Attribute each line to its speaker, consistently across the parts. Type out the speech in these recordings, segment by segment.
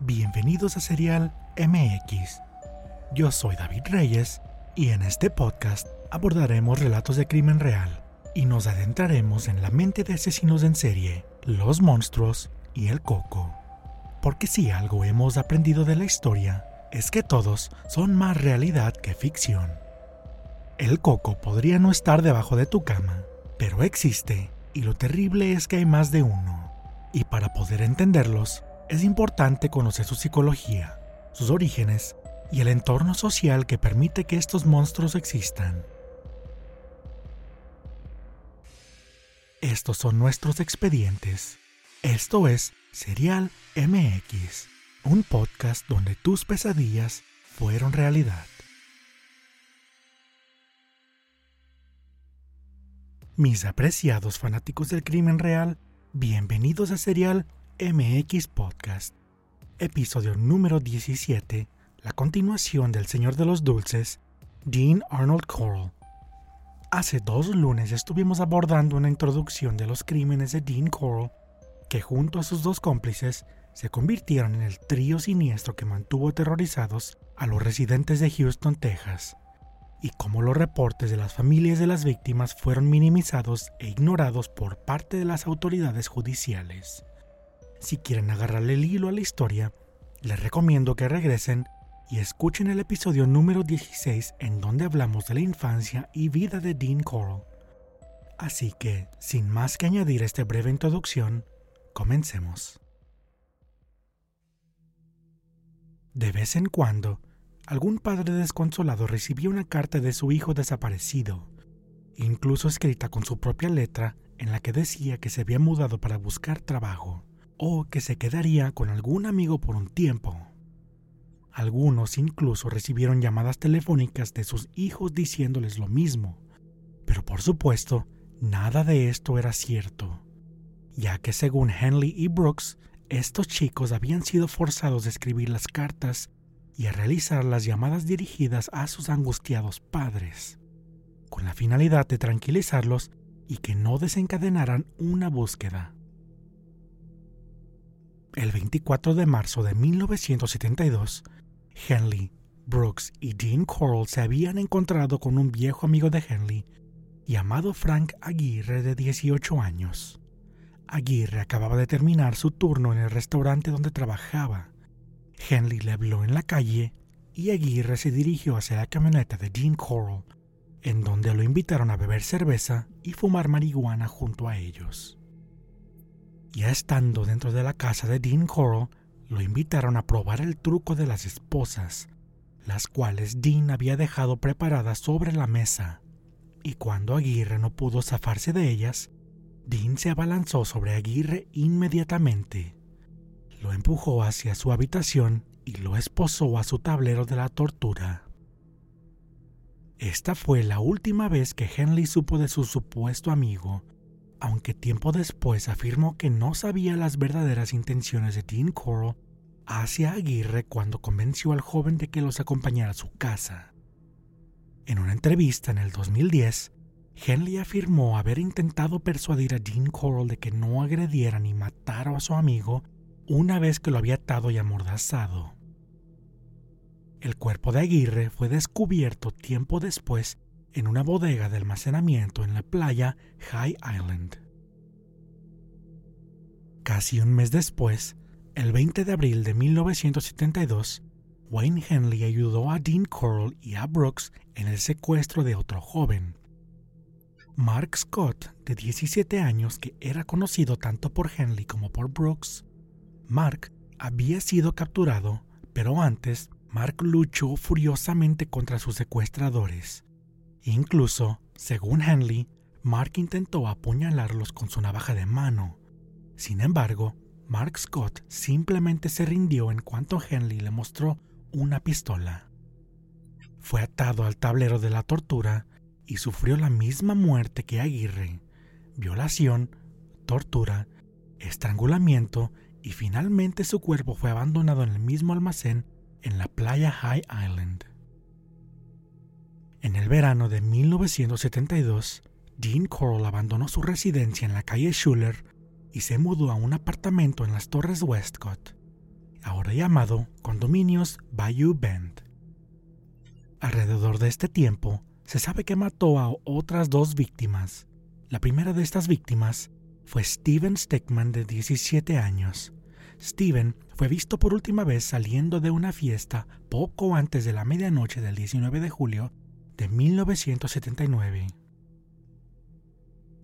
Speaker 1: Bienvenidos a Serial MX. Yo soy David Reyes y en este podcast abordaremos relatos de crimen real y nos adentraremos en la mente de asesinos en serie, los monstruos y el coco. Porque si algo hemos aprendido de la historia es que todos son más realidad que ficción. El coco podría no estar debajo de tu cama, pero existe y lo terrible es que hay más de uno. Y para poder entenderlos, es importante conocer su psicología, sus orígenes y el entorno social que permite que estos monstruos existan. Estos son nuestros expedientes. Esto es Serial MX, un podcast donde tus pesadillas fueron realidad. Mis apreciados fanáticos del crimen real, bienvenidos a Serial MX Podcast, episodio número 17, la continuación del Señor de los Dulces, Dean Arnold Coral. Hace dos lunes estuvimos abordando una introducción de los crímenes de Dean Coral, que junto a sus dos cómplices se convirtieron en el trío siniestro que mantuvo aterrorizados a los residentes de Houston, Texas, y cómo los reportes de las familias de las víctimas fueron minimizados e ignorados por parte de las autoridades judiciales. Si quieren agarrarle el hilo a la historia, les recomiendo que regresen y escuchen el episodio número 16 en donde hablamos de la infancia y vida de Dean Coral. Así que, sin más que añadir esta breve introducción, comencemos. De vez en cuando, algún padre desconsolado recibía una carta de su hijo desaparecido, incluso escrita con su propia letra en la que decía que se había mudado para buscar trabajo o que se quedaría con algún amigo por un tiempo. Algunos incluso recibieron llamadas telefónicas de sus hijos diciéndoles lo mismo, pero por supuesto, nada de esto era cierto, ya que según Henley y Brooks, estos chicos habían sido forzados a escribir las cartas y a realizar las llamadas dirigidas a sus angustiados padres, con la finalidad de tranquilizarlos y que no desencadenaran una búsqueda. El 24 de marzo de 1972, Henley, Brooks y Dean Coral se habían encontrado con un viejo amigo de Henley llamado Frank Aguirre de 18 años. Aguirre acababa de terminar su turno en el restaurante donde trabajaba. Henley le habló en la calle y Aguirre se dirigió hacia la camioneta de Dean Coral, en donde lo invitaron a beber cerveza y fumar marihuana junto a ellos. Ya estando dentro de la casa de Dean Coral, lo invitaron a probar el truco de las esposas, las cuales Dean había dejado preparadas sobre la mesa. Y cuando Aguirre no pudo zafarse de ellas, Dean se abalanzó sobre Aguirre inmediatamente. Lo empujó hacia su habitación y lo esposó a su tablero de la tortura. Esta fue la última vez que Henley supo de su supuesto amigo aunque tiempo después afirmó que no sabía las verdaderas intenciones de Dean Coral hacia Aguirre cuando convenció al joven de que los acompañara a su casa. En una entrevista en el 2010, Henley afirmó haber intentado persuadir a Dean Coral de que no agrediera ni matara a su amigo una vez que lo había atado y amordazado. El cuerpo de Aguirre fue descubierto tiempo después en una bodega de almacenamiento en la playa High Island. Casi un mes después, el 20 de abril de 1972, Wayne Henley ayudó a Dean Coral y a Brooks en el secuestro de otro joven. Mark Scott, de 17 años, que era conocido tanto por Henley como por Brooks. Mark había sido capturado, pero antes Mark luchó furiosamente contra sus secuestradores, Incluso, según Henley, Mark intentó apuñalarlos con su navaja de mano. Sin embargo, Mark Scott simplemente se rindió en cuanto Henley le mostró una pistola. Fue atado al tablero de la tortura y sufrió la misma muerte que Aguirre, violación, tortura, estrangulamiento y finalmente su cuerpo fue abandonado en el mismo almacén en la playa High Island. En el verano de 1972, Dean Coral abandonó su residencia en la calle Schuller y se mudó a un apartamento en las Torres Westcott, ahora llamado Condominios Bayou Bend. Alrededor de este tiempo, se sabe que mató a otras dos víctimas. La primera de estas víctimas fue Steven Stickman de 17 años. Steven fue visto por última vez saliendo de una fiesta poco antes de la medianoche del 19 de julio de 1979.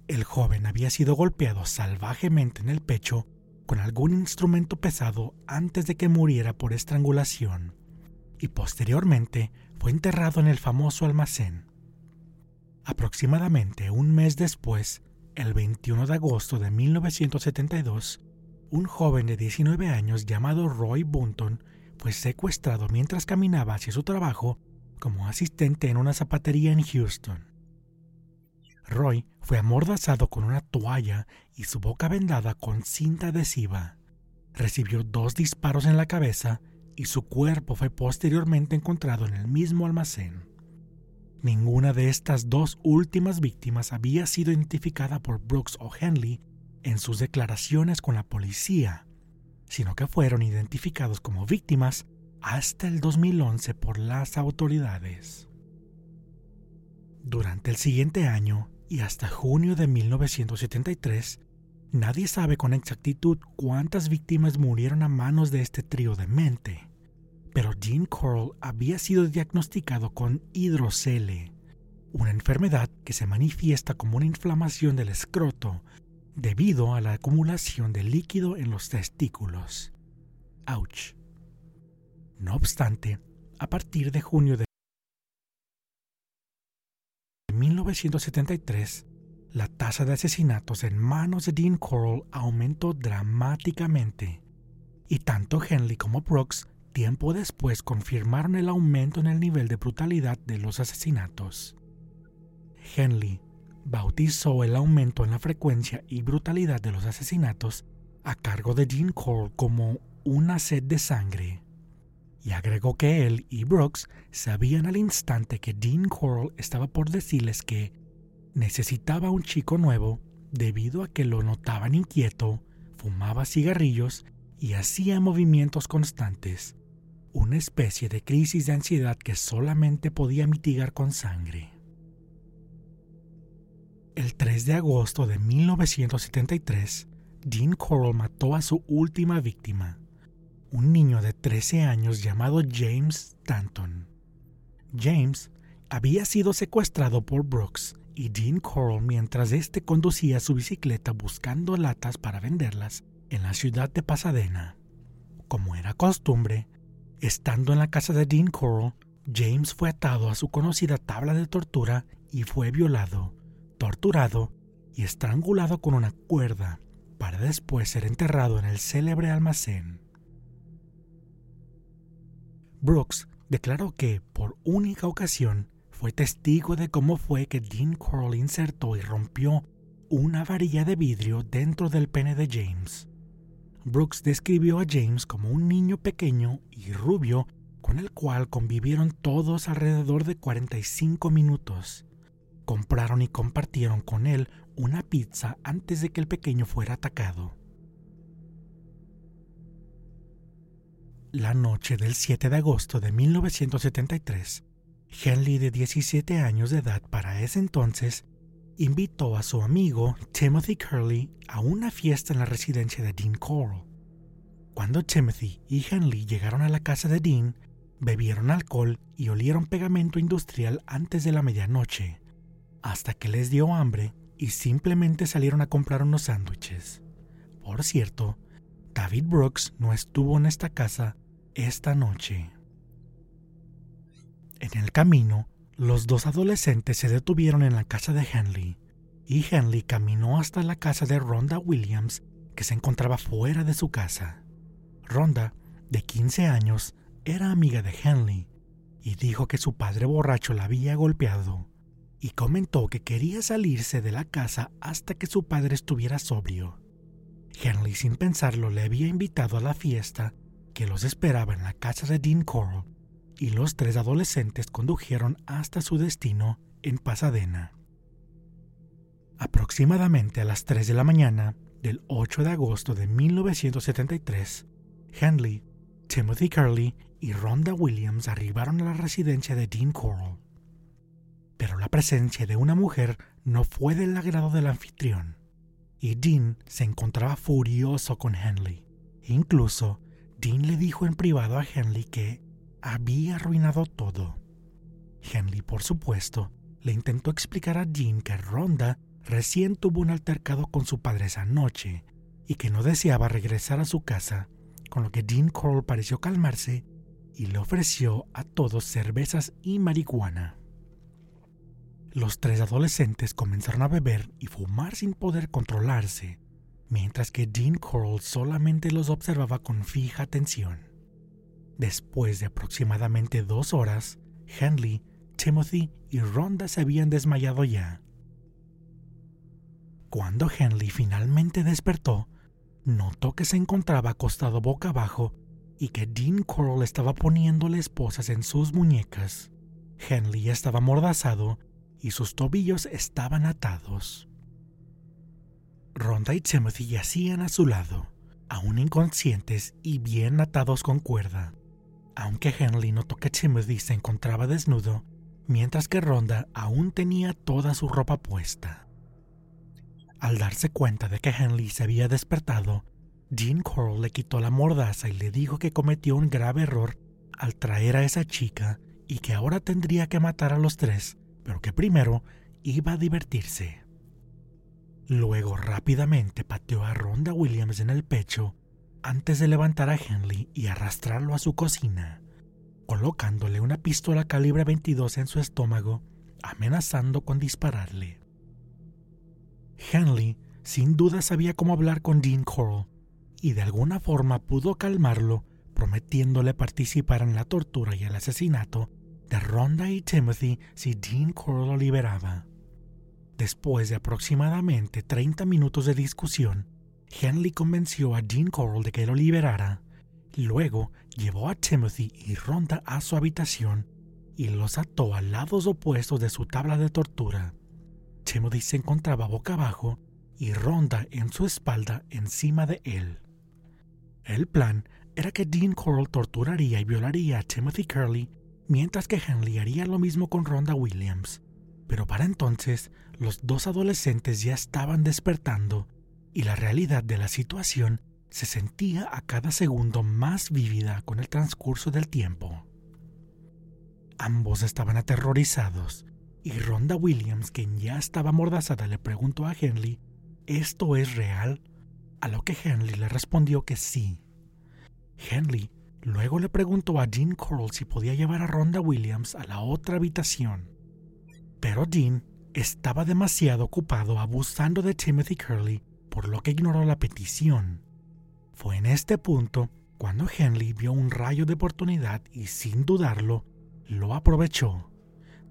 Speaker 1: El joven había sido golpeado salvajemente en el pecho con algún instrumento pesado antes de que muriera por estrangulación y posteriormente fue enterrado en el famoso almacén. Aproximadamente un mes después, el 21 de agosto de 1972, un joven de 19 años llamado Roy Bunton fue secuestrado mientras caminaba hacia su trabajo como asistente en una zapatería en Houston. Roy fue amordazado con una toalla y su boca vendada con cinta adhesiva. Recibió dos disparos en la cabeza y su cuerpo fue posteriormente encontrado en el mismo almacén. Ninguna de estas dos últimas víctimas había sido identificada por Brooks o Henley en sus declaraciones con la policía, sino que fueron identificados como víctimas hasta el 2011 por las autoridades. Durante el siguiente año y hasta junio de 1973, nadie sabe con exactitud cuántas víctimas murieron a manos de este trío de mente pero Dean Coral había sido diagnosticado con hidrocele, una enfermedad que se manifiesta como una inflamación del escroto debido a la acumulación de líquido en los testículos. Ouch. No obstante, a partir de junio de 1973, la tasa de asesinatos en manos de Dean Coral aumentó dramáticamente, y tanto Henley como Brooks tiempo después confirmaron el aumento en el nivel de brutalidad de los asesinatos. Henley bautizó el aumento en la frecuencia y brutalidad de los asesinatos a cargo de Dean Cole como una sed de sangre, y agregó que él y Brooks sabían al instante que Dean Cole estaba por decirles que necesitaba un chico nuevo debido a que lo notaban inquieto, fumaba cigarrillos y hacía movimientos constantes, una especie de crisis de ansiedad que solamente podía mitigar con sangre. El 3 de agosto de 1973, Dean Coral mató a su última víctima, un niño de 13 años llamado James Stanton. James había sido secuestrado por Brooks y Dean Coral mientras éste conducía su bicicleta buscando latas para venderlas en la ciudad de Pasadena. Como era costumbre, Estando en la casa de Dean Coral, James fue atado a su conocida tabla de tortura y fue violado, torturado y estrangulado con una cuerda para después ser enterrado en el célebre almacén. Brooks declaró que, por única ocasión, fue testigo de cómo fue que Dean Coral insertó y rompió una varilla de vidrio dentro del pene de James. Brooks describió a James como un niño pequeño y rubio con el cual convivieron todos alrededor de 45 minutos. Compraron y compartieron con él una pizza antes de que el pequeño fuera atacado. La noche del 7 de agosto de 1973, Henley, de 17 años de edad para ese entonces, invitó a su amigo Timothy Curley a una fiesta en la residencia de Dean Coral. Cuando Timothy y Henley llegaron a la casa de Dean, bebieron alcohol y olieron pegamento industrial antes de la medianoche, hasta que les dio hambre y simplemente salieron a comprar unos sándwiches. Por cierto, David Brooks no estuvo en esta casa esta noche. En el camino, los dos adolescentes se detuvieron en la casa de Henley, y Henley caminó hasta la casa de Rhonda Williams, que se encontraba fuera de su casa. Rhonda, de 15 años, era amiga de Henley, y dijo que su padre borracho la había golpeado, y comentó que quería salirse de la casa hasta que su padre estuviera sobrio. Henley sin pensarlo le había invitado a la fiesta que los esperaba en la casa de Dean Coral y los tres adolescentes condujeron hasta su destino en Pasadena. Aproximadamente a las 3 de la mañana del 8 de agosto de 1973, Henley, Timothy Curley y Rhonda Williams arribaron a la residencia de Dean Coral. Pero la presencia de una mujer no fue del agrado del anfitrión, y Dean se encontraba furioso con Henley. Incluso, Dean le dijo en privado a Henley que había arruinado todo. Henley, por supuesto, le intentó explicar a Dean que Rhonda recién tuvo un altercado con su padre esa noche y que no deseaba regresar a su casa, con lo que Dean Coral pareció calmarse y le ofreció a todos cervezas y marihuana. Los tres adolescentes comenzaron a beber y fumar sin poder controlarse, mientras que Dean Coral solamente los observaba con fija atención. Después de aproximadamente dos horas, Henley Timothy y Rhonda se habían desmayado ya. Cuando Henley finalmente despertó, notó que se encontraba acostado boca abajo y que Dean Coral estaba poniéndole esposas en sus muñecas. Henley estaba amordazado y sus tobillos estaban atados. Rhonda y Timothy yacían a su lado, aún inconscientes y bien atados con cuerda. Aunque Henley notó que Timothy se encontraba desnudo, mientras que Ronda aún tenía toda su ropa puesta. Al darse cuenta de que Henley se había despertado, Dean Coral le quitó la mordaza y le dijo que cometió un grave error al traer a esa chica y que ahora tendría que matar a los tres, pero que primero iba a divertirse. Luego rápidamente pateó a Ronda Williams en el pecho antes de levantar a Henley y arrastrarlo a su cocina colocándole una pistola calibre 22 en su estómago, amenazando con dispararle. Henley sin duda sabía cómo hablar con Dean Coral y de alguna forma pudo calmarlo prometiéndole participar en la tortura y el asesinato de Rhonda y Timothy si Dean Coral lo liberaba. Después de aproximadamente 30 minutos de discusión, Henley convenció a Dean Coral de que lo liberara Luego llevó a Timothy y Rhonda a su habitación y los ató a lados opuestos de su tabla de tortura. Timothy se encontraba boca abajo y Rhonda en su espalda encima de él. El plan era que Dean Coral torturaría y violaría a Timothy Curley mientras que Henley haría lo mismo con Rhonda Williams. Pero para entonces los dos adolescentes ya estaban despertando y la realidad de la situación se sentía a cada segundo más vívida con el transcurso del tiempo. Ambos estaban aterrorizados y Rhonda Williams, quien ya estaba amordazada, le preguntó a Henley, ¿esto es real? A lo que Henley le respondió que sí. Henley luego le preguntó a Dean Coral si podía llevar a Rhonda Williams a la otra habitación. Pero Dean estaba demasiado ocupado abusando de Timothy Curley, por lo que ignoró la petición. Fue en este punto cuando Henley vio un rayo de oportunidad y sin dudarlo, lo aprovechó.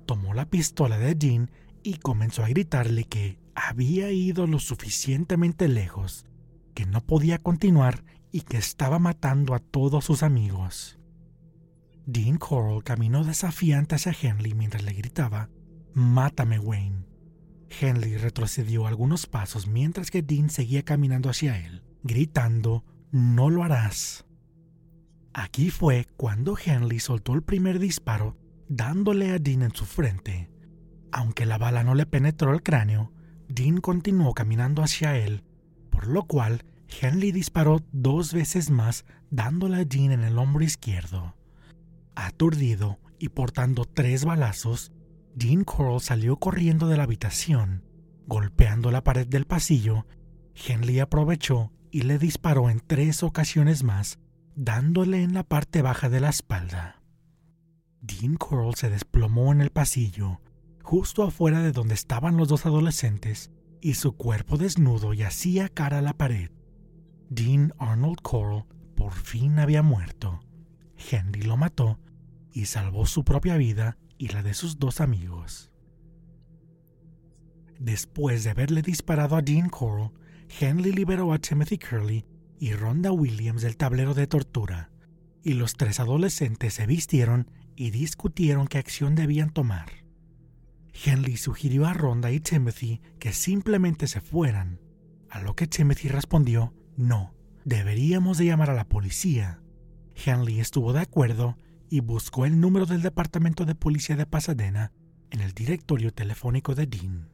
Speaker 1: Tomó la pistola de Dean y comenzó a gritarle que había ido lo suficientemente lejos, que no podía continuar y que estaba matando a todos sus amigos. Dean Coral caminó desafiante hacia Henley mientras le gritaba, Mátame, Wayne. Henley retrocedió algunos pasos mientras que Dean seguía caminando hacia él, gritando, no lo harás. Aquí fue cuando Henley soltó el primer disparo, dándole a Dean en su frente. Aunque la bala no le penetró el cráneo, Dean continuó caminando hacia él, por lo cual Henley disparó dos veces más, dándole a Dean en el hombro izquierdo. Aturdido y portando tres balazos, Dean Coral salió corriendo de la habitación. Golpeando la pared del pasillo, Henley aprovechó y le disparó en tres ocasiones más, dándole en la parte baja de la espalda. Dean Coral se desplomó en el pasillo, justo afuera de donde estaban los dos adolescentes, y su cuerpo desnudo yacía cara a la pared. Dean Arnold Coral por fin había muerto. Henry lo mató y salvó su propia vida y la de sus dos amigos. Después de haberle disparado a Dean Coral, Henley liberó a Timothy Curley y Rhonda Williams del tablero de tortura, y los tres adolescentes se vistieron y discutieron qué acción debían tomar. Henley sugirió a Rhonda y Timothy que simplemente se fueran, a lo que Timothy respondió, no, deberíamos de llamar a la policía. Henley estuvo de acuerdo y buscó el número del Departamento de Policía de Pasadena en el directorio telefónico de Dean.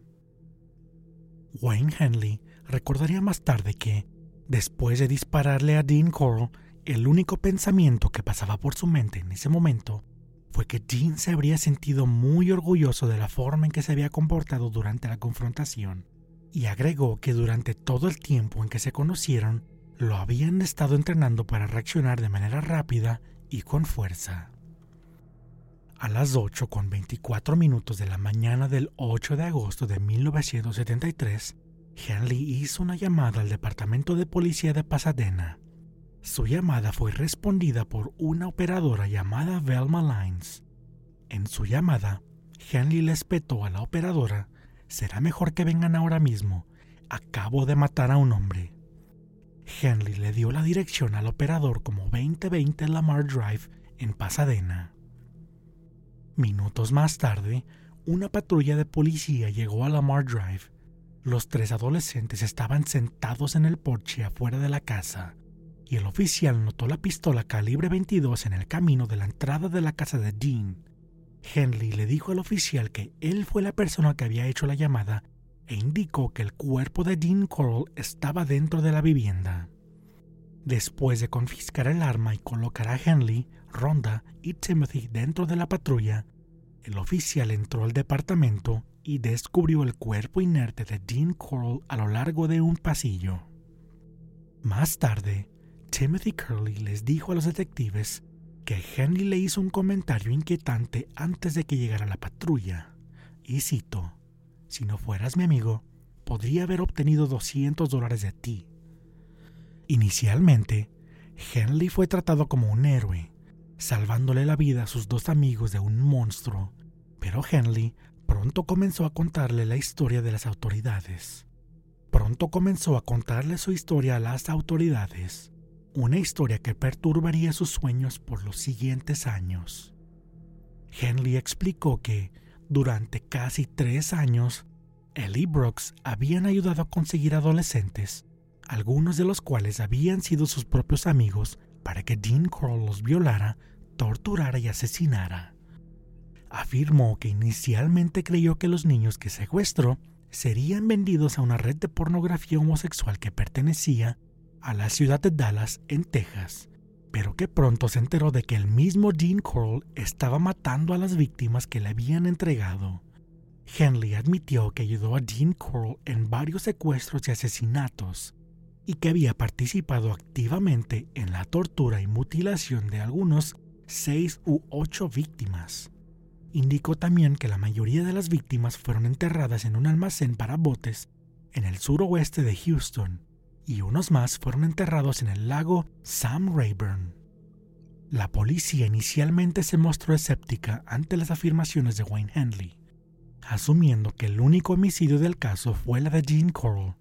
Speaker 1: Wayne Henley recordaría más tarde que, después de dispararle a Dean Coral, el único pensamiento que pasaba por su mente en ese momento fue que Dean se habría sentido muy orgulloso de la forma en que se había comportado durante la confrontación, y agregó que durante todo el tiempo en que se conocieron, lo habían estado entrenando para reaccionar de manera rápida y con fuerza. A las 8 con 24 minutos de la mañana del 8 de agosto de 1973, Henley hizo una llamada al Departamento de Policía de Pasadena. Su llamada fue respondida por una operadora llamada Velma Lines. En su llamada, Henley le espetó a la operadora, será mejor que vengan ahora mismo, acabo de matar a un hombre. Henley le dio la dirección al operador como 2020 Lamar Drive en Pasadena. Minutos más tarde, una patrulla de policía llegó a Lamar Drive. Los tres adolescentes estaban sentados en el porche afuera de la casa, y el oficial notó la pistola calibre 22 en el camino de la entrada de la casa de Dean. Henley le dijo al oficial que él fue la persona que había hecho la llamada e indicó que el cuerpo de Dean Coral estaba dentro de la vivienda. Después de confiscar el arma y colocar a Henley, Rhonda y Timothy dentro de la patrulla, el oficial entró al departamento y descubrió el cuerpo inerte de Dean Coral a lo largo de un pasillo. Más tarde, Timothy Curley les dijo a los detectives que Henry le hizo un comentario inquietante antes de que llegara la patrulla, y cito, si no fueras mi amigo, podría haber obtenido 200 dólares de ti. Inicialmente, Henley fue tratado como un héroe, salvándole la vida a sus dos amigos de un monstruo, pero Henley pronto comenzó a contarle la historia de las autoridades. Pronto comenzó a contarle su historia a las autoridades, una historia que perturbaría sus sueños por los siguientes años. Henley explicó que, durante casi tres años, él y Brooks habían ayudado a conseguir adolescentes, algunos de los cuales habían sido sus propios amigos, para que Dean Kroll los violara torturara y asesinara. Afirmó que inicialmente creyó que los niños que secuestró serían vendidos a una red de pornografía homosexual que pertenecía a la ciudad de Dallas, en Texas, pero que pronto se enteró de que el mismo Dean Coral estaba matando a las víctimas que le habían entregado. Henley admitió que ayudó a Dean Coral en varios secuestros y asesinatos, y que había participado activamente en la tortura y mutilación de algunos seis u ocho víctimas. Indicó también que la mayoría de las víctimas fueron enterradas en un almacén para botes en el suroeste de Houston y unos más fueron enterrados en el lago Sam Rayburn. La policía inicialmente se mostró escéptica ante las afirmaciones de Wayne Henley, asumiendo que el único homicidio del caso fue la de Jean Coral,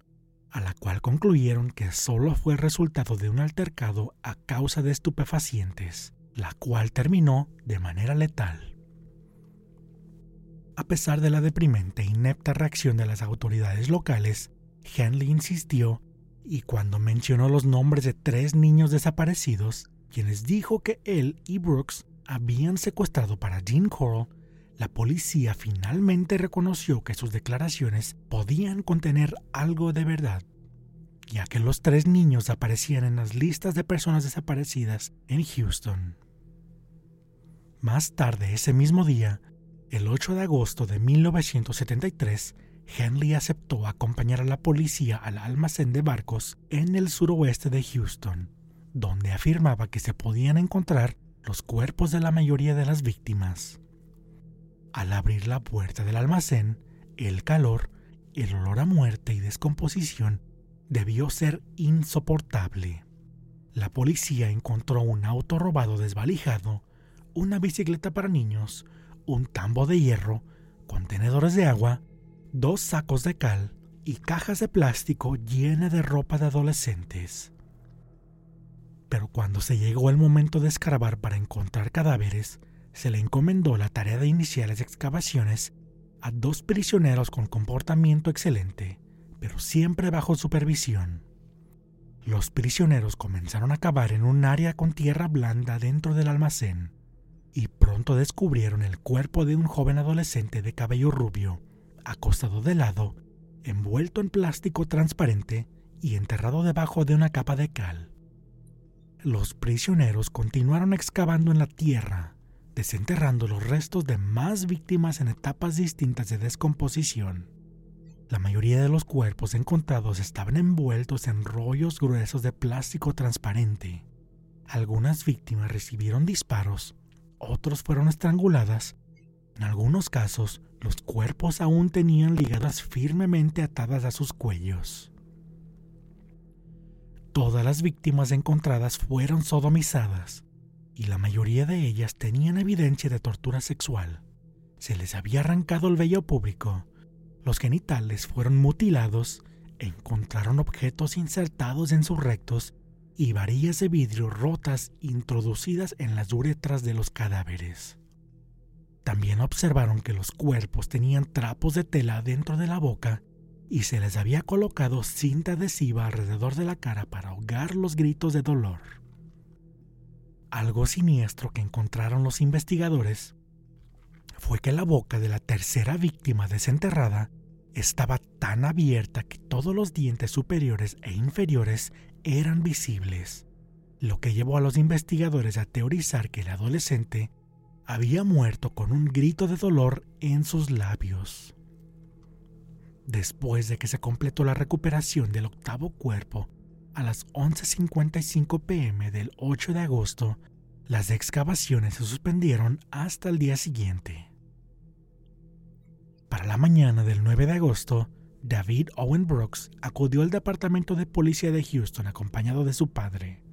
Speaker 1: a la cual concluyeron que solo fue resultado de un altercado a causa de estupefacientes la cual terminó de manera letal. A pesar de la deprimente e inepta reacción de las autoridades locales, Henley insistió y cuando mencionó los nombres de tres niños desaparecidos, quienes dijo que él y Brooks habían secuestrado para Dean Coral, la policía finalmente reconoció que sus declaraciones podían contener algo de verdad, ya que los tres niños aparecían en las listas de personas desaparecidas en Houston. Más tarde ese mismo día, el 8 de agosto de 1973, Henley aceptó acompañar a la policía al almacén de barcos en el suroeste de Houston, donde afirmaba que se podían encontrar los cuerpos de la mayoría de las víctimas. Al abrir la puerta del almacén, el calor, el olor a muerte y descomposición debió ser insoportable. La policía encontró un auto robado desvalijado una bicicleta para niños, un tambo de hierro, contenedores de agua, dos sacos de cal y cajas de plástico llenas de ropa de adolescentes. Pero cuando se llegó el momento de escarbar para encontrar cadáveres, se le encomendó la tarea de iniciar las excavaciones a dos prisioneros con comportamiento excelente, pero siempre bajo supervisión. Los prisioneros comenzaron a cavar en un área con tierra blanda dentro del almacén y pronto descubrieron el cuerpo de un joven adolescente de cabello rubio, acostado de lado, envuelto en plástico transparente y enterrado debajo de una capa de cal. Los prisioneros continuaron excavando en la tierra, desenterrando los restos de más víctimas en etapas distintas de descomposición. La mayoría de los cuerpos encontrados estaban envueltos en rollos gruesos de plástico transparente. Algunas víctimas recibieron disparos, otros fueron estranguladas. En algunos casos, los cuerpos aún tenían ligadas firmemente atadas a sus cuellos. Todas las víctimas encontradas fueron sodomizadas y la mayoría de ellas tenían evidencia de tortura sexual. Se les había arrancado el vello público, los genitales fueron mutilados, encontraron objetos insertados en sus rectos y varillas de vidrio rotas introducidas en las uretras de los cadáveres. Observaron que los cuerpos tenían trapos de tela dentro de la boca y se les había colocado cinta adhesiva alrededor de la cara para ahogar los gritos de dolor. Algo siniestro que encontraron los investigadores fue que la boca de la tercera víctima desenterrada estaba tan abierta que todos los dientes superiores e inferiores eran visibles, lo que llevó a los investigadores a teorizar que el adolescente había muerto con un grito de dolor en sus labios. Después de que se completó la recuperación del octavo cuerpo, a las 11.55 pm del 8 de agosto, las excavaciones se suspendieron hasta el día siguiente. Para la mañana del 9 de agosto, David Owen Brooks acudió al Departamento de Policía de Houston acompañado de su padre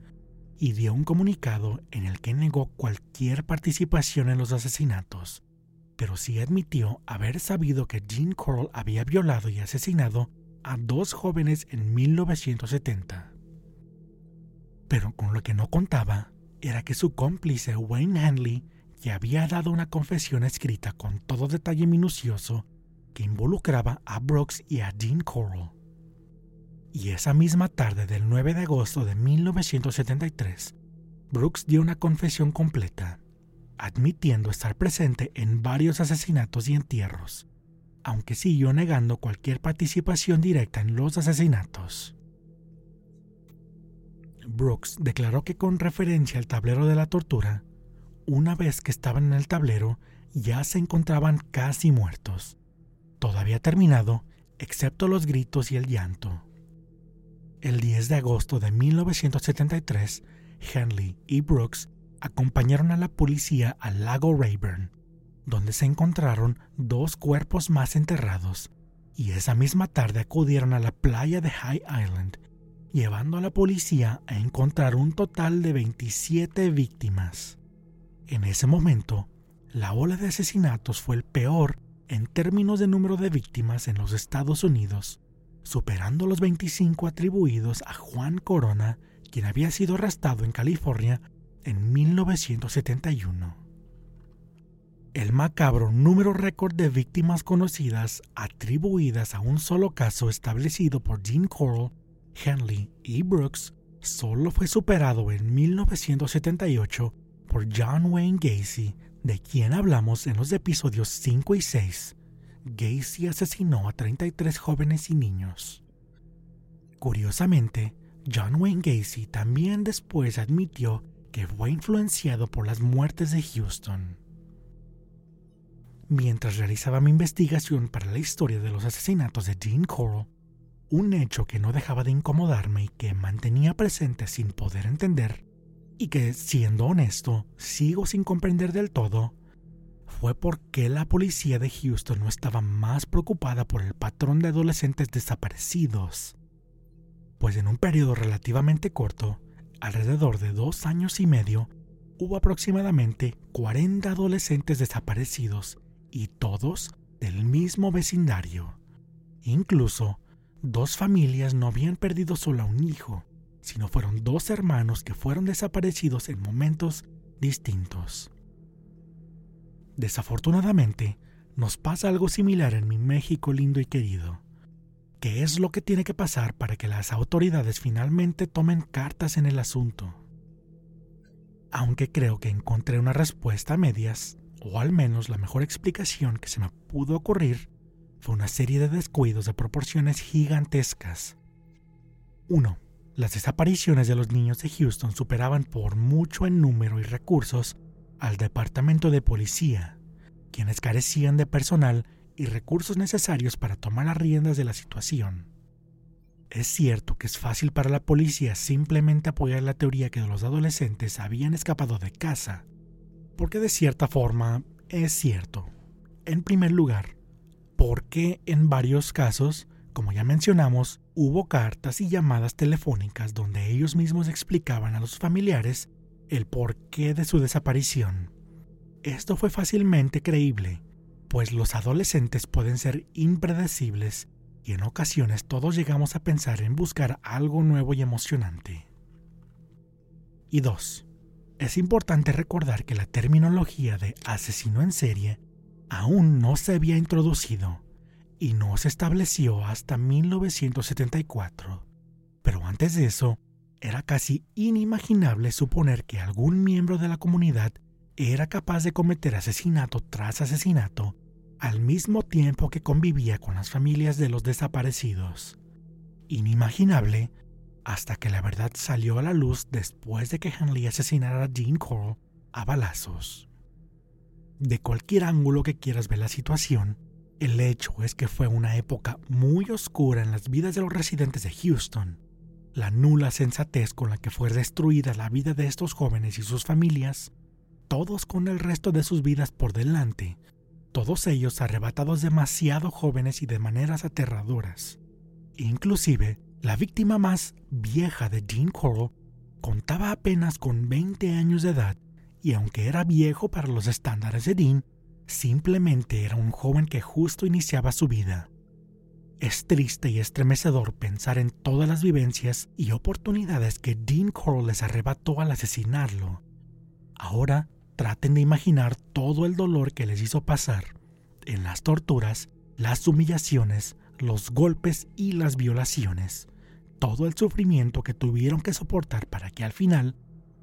Speaker 1: y dio un comunicado en el que negó cualquier participación en los asesinatos pero sí admitió haber sabido que Jean Coral había violado y asesinado a dos jóvenes en 1970. Pero con lo que no contaba era que su cómplice Wayne Hanley ya había dado una confesión escrita con todo detalle minucioso que involucraba a Brooks y a Jean Coral. Y esa misma tarde del 9 de agosto de 1973, Brooks dio una confesión completa admitiendo estar presente en varios asesinatos y entierros, aunque siguió negando cualquier participación directa en los asesinatos. Brooks declaró que con referencia al tablero de la tortura, una vez que estaban en el tablero ya se encontraban casi muertos. Todo había terminado, excepto los gritos y el llanto. El 10 de agosto de 1973, Henley y Brooks acompañaron a la policía al lago Rayburn, donde se encontraron dos cuerpos más enterrados, y esa misma tarde acudieron a la playa de High Island, llevando a la policía a encontrar un total de 27 víctimas. En ese momento, la ola de asesinatos fue el peor en términos de número de víctimas en los Estados Unidos, superando los 25 atribuidos a Juan Corona, quien había sido arrestado en California en 1971. El macabro número récord de víctimas conocidas atribuidas a un solo caso establecido por Jean Coral, Henley y Brooks solo fue superado en 1978 por John Wayne Gacy, de quien hablamos en los episodios 5 y 6. Gacy asesinó a 33 jóvenes y niños. Curiosamente, John Wayne Gacy también después admitió que fue influenciado por las muertes de Houston. Mientras realizaba mi investigación para la historia de los asesinatos de Jean Coral, un hecho que no dejaba de incomodarme y que mantenía presente sin poder entender, y que, siendo honesto, sigo sin comprender del todo, fue por qué la policía de Houston no estaba más preocupada por el patrón de adolescentes desaparecidos. Pues en un periodo relativamente corto, alrededor de dos años y medio, hubo aproximadamente 40 adolescentes desaparecidos y todos del mismo vecindario, Incluso, dos familias no habían perdido solo a un hijo, sino fueron dos hermanos que fueron desaparecidos en momentos distintos. Desafortunadamente, nos pasa algo similar en mi México lindo y querido. ¿Qué es lo que tiene que pasar para que las autoridades finalmente tomen cartas en el asunto? Aunque creo que encontré una respuesta a medias, o al menos la mejor explicación que se me pudo ocurrir, fue una serie de descuidos de proporciones gigantescas. 1. Las desapariciones de los niños de Houston superaban por mucho en número y recursos al Departamento de Policía, quienes carecían de personal y recursos necesarios para tomar las riendas de la situación. Es cierto que es fácil para la policía simplemente apoyar la teoría que los adolescentes habían escapado de casa, porque de cierta forma es cierto. En primer lugar, porque en varios casos, como ya mencionamos, hubo cartas y llamadas telefónicas donde ellos mismos explicaban a los familiares el porqué de su desaparición. Esto fue fácilmente creíble, pues los adolescentes pueden ser impredecibles y en ocasiones todos llegamos a pensar en buscar algo nuevo y emocionante. Y dos, es importante recordar que la terminología de asesino en serie aún no se había introducido y no se estableció hasta 1974. Pero antes de eso, era casi inimaginable suponer que algún miembro de la comunidad era capaz de cometer asesinato tras asesinato al mismo tiempo que convivía con las familias de los desaparecidos. Inimaginable hasta que la verdad salió a la luz después de que Henley asesinara a Jean Coral a balazos. De cualquier ángulo que quieras ver la situación, el hecho es que fue una época muy oscura en las vidas de los residentes de Houston. La nula sensatez con la que fue destruida la vida de estos jóvenes y sus familias todos con el resto de sus vidas por delante, todos ellos arrebatados demasiado jóvenes y de maneras aterradoras. Inclusive, la víctima más vieja de Jean Coral contaba apenas con 20 años de edad y aunque era viejo para los estándares de Dean, simplemente era un joven que justo iniciaba su vida. Es triste y estremecedor pensar en todas las vivencias y oportunidades que Dean Coral les arrebató al asesinarlo. Ahora traten de imaginar todo el dolor que les hizo pasar en las torturas, las humillaciones, los golpes y las violaciones, todo el sufrimiento que tuvieron que soportar para que al final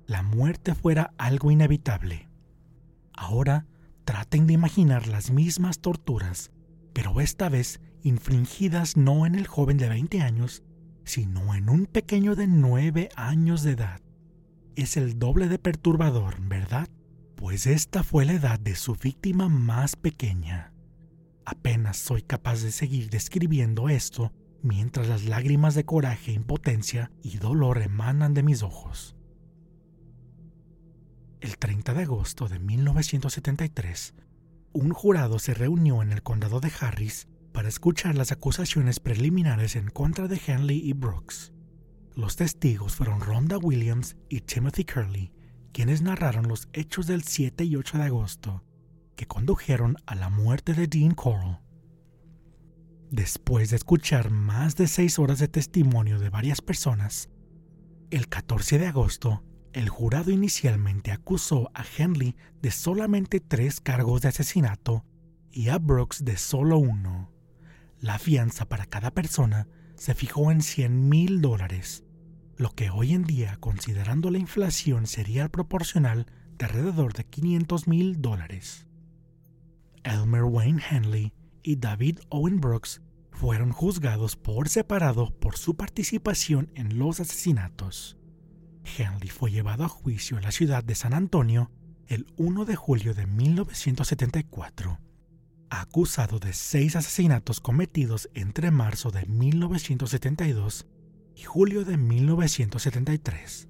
Speaker 1: la muerte fuera algo inevitable. Ahora traten de imaginar las mismas torturas, pero esta vez infringidas no en el joven de 20 años, sino en un pequeño de 9 años de edad. Es el doble de perturbador, ¿verdad? pues esta fue la edad de su víctima más pequeña. Apenas soy capaz de seguir describiendo esto mientras las lágrimas de coraje, impotencia y dolor emanan de mis ojos. El 30 de agosto de 1973, un jurado se reunió en el condado de Harris para escuchar las acusaciones preliminares en contra de Henley y Brooks. Los testigos fueron Rhonda Williams y Timothy Curley, quienes narraron los hechos del 7 y 8 de agosto que condujeron a la muerte de Dean Coral. Después de escuchar más de seis horas de testimonio de varias personas, el 14 de agosto, el jurado inicialmente acusó a Henley de solamente tres cargos de asesinato y a Brooks de solo uno. La fianza para cada persona se fijó en 100 mil dólares lo que hoy en día, considerando la inflación, sería proporcional de alrededor de 500 mil dólares. Elmer Wayne Henley y David Owen Brooks fueron juzgados por separado por su participación en los asesinatos. Henley fue llevado a juicio en la ciudad de San Antonio el 1 de julio de 1974, acusado de seis asesinatos cometidos entre marzo de 1972 y julio de 1973.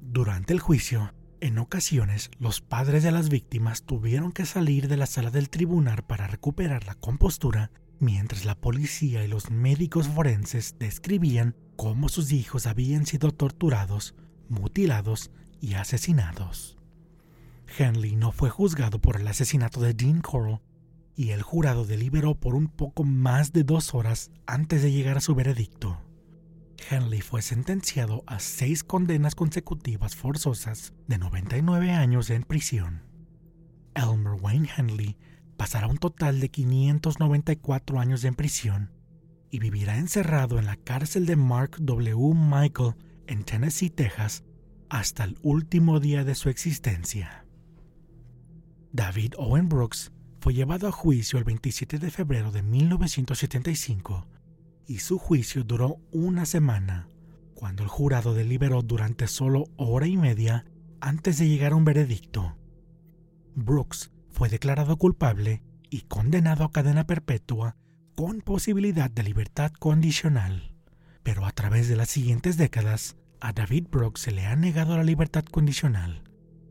Speaker 1: Durante el juicio, en ocasiones los padres de las víctimas tuvieron que salir de la sala del tribunal para recuperar la compostura mientras la policía y los médicos forenses describían cómo sus hijos habían sido torturados, mutilados y asesinados. Henley no fue juzgado por el asesinato de Dean Coral y el jurado deliberó por un poco más de dos horas antes de llegar a su veredicto. Henley fue sentenciado a seis condenas consecutivas forzosas de 99 años en prisión. Elmer Wayne Henley pasará un total de 594 años en prisión y vivirá encerrado en la cárcel de Mark W. Michael en Tennessee, Texas, hasta el último día de su existencia. David Owen Brooks fue llevado a juicio el 27 de febrero de 1975 y su juicio duró una semana, cuando el jurado deliberó durante solo hora y media antes de llegar a un veredicto. Brooks fue declarado culpable y condenado a cadena perpetua con posibilidad de libertad condicional. Pero a través de las siguientes décadas, a David Brooks se le ha negado la libertad condicional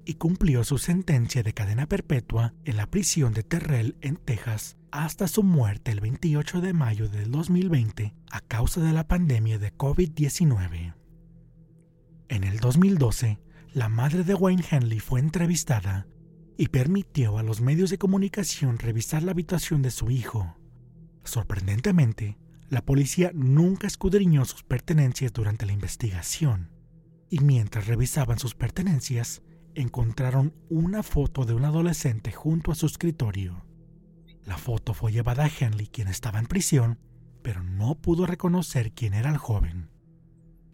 Speaker 1: y cumplió su sentencia de cadena perpetua en la prisión de Terrell en Texas hasta su muerte el 28 de mayo del 2020 a causa de la pandemia de COVID-19. En el 2012, la madre de Wayne Henley fue entrevistada y permitió a los medios de comunicación revisar la habitación de su hijo. Sorprendentemente, la policía nunca escudriñó sus pertenencias durante la investigación, y mientras revisaban sus pertenencias, encontraron una foto de un adolescente junto a su escritorio. La foto fue llevada a Henley, quien estaba en prisión, pero no pudo reconocer quién era el joven.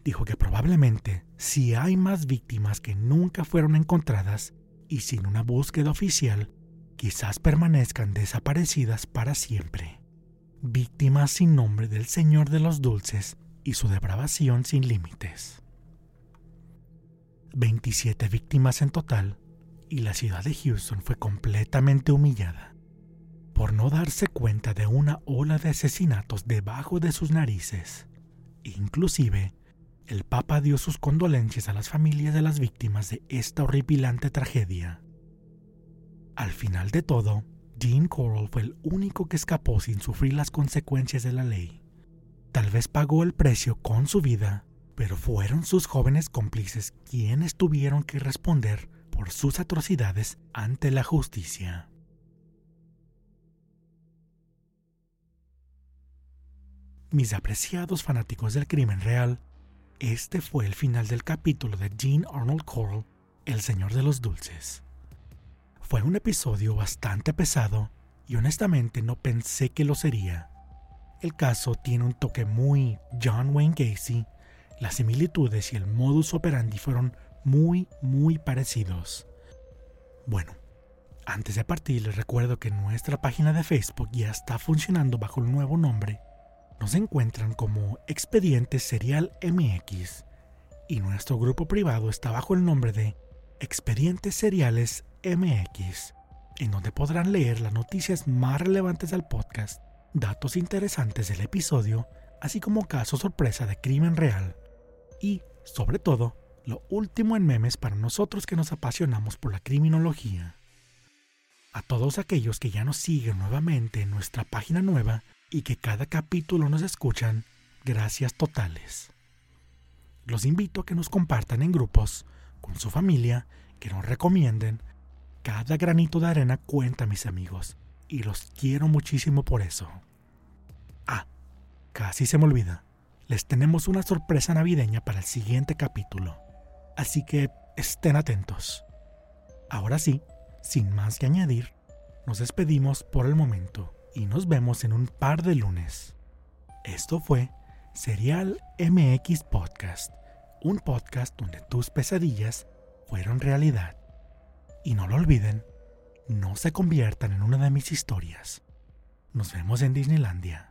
Speaker 1: Dijo que probablemente, si hay más víctimas que nunca fueron encontradas y sin una búsqueda oficial, quizás permanezcan desaparecidas para siempre. Víctimas sin nombre del Señor de los Dulces y su depravación sin límites. 27 víctimas en total, y la ciudad de Houston fue completamente humillada por no darse cuenta de una ola de asesinatos debajo de sus narices. Inclusive, el Papa dio sus condolencias a las familias de las víctimas de esta horripilante tragedia. Al final de todo, Dean Coral fue el único que escapó sin sufrir las consecuencias de la ley. Tal vez pagó el precio con su vida pero fueron sus jóvenes cómplices quienes tuvieron que responder por sus atrocidades ante la justicia. Mis apreciados fanáticos del crimen real, este fue el final del capítulo de Jean Arnold Coral, El Señor de los Dulces. Fue un episodio bastante pesado y honestamente no pensé que lo sería. El caso tiene un toque muy John Wayne Gacy las similitudes y el modus operandi fueron muy, muy parecidos. Bueno, antes de partir les recuerdo que nuestra página de Facebook ya está funcionando bajo el nuevo nombre. Nos encuentran como Expediente Serial MX y nuestro grupo privado está bajo el nombre de Expedientes Seriales MX, en donde podrán leer las noticias más relevantes del podcast, datos interesantes del episodio, así como casos sorpresa de crimen real y, sobre todo, lo último en memes para nosotros que nos apasionamos por la criminología. A todos aquellos que ya nos siguen nuevamente en nuestra página nueva y que cada capítulo nos escuchan, gracias totales. Los invito a que nos compartan en grupos, con su familia, que nos recomienden. Cada granito de arena cuenta, mis amigos, y los quiero muchísimo por eso. Ah, casi se me olvida les tenemos una sorpresa navideña para el siguiente capítulo. Así que estén atentos. Ahora sí, sin más que añadir, nos despedimos por el momento y nos vemos en un par de lunes. Esto fue Serial MX Podcast, un podcast donde tus pesadillas fueron realidad. Y no lo olviden, no se conviertan en una de mis historias. Nos vemos en Disneylandia.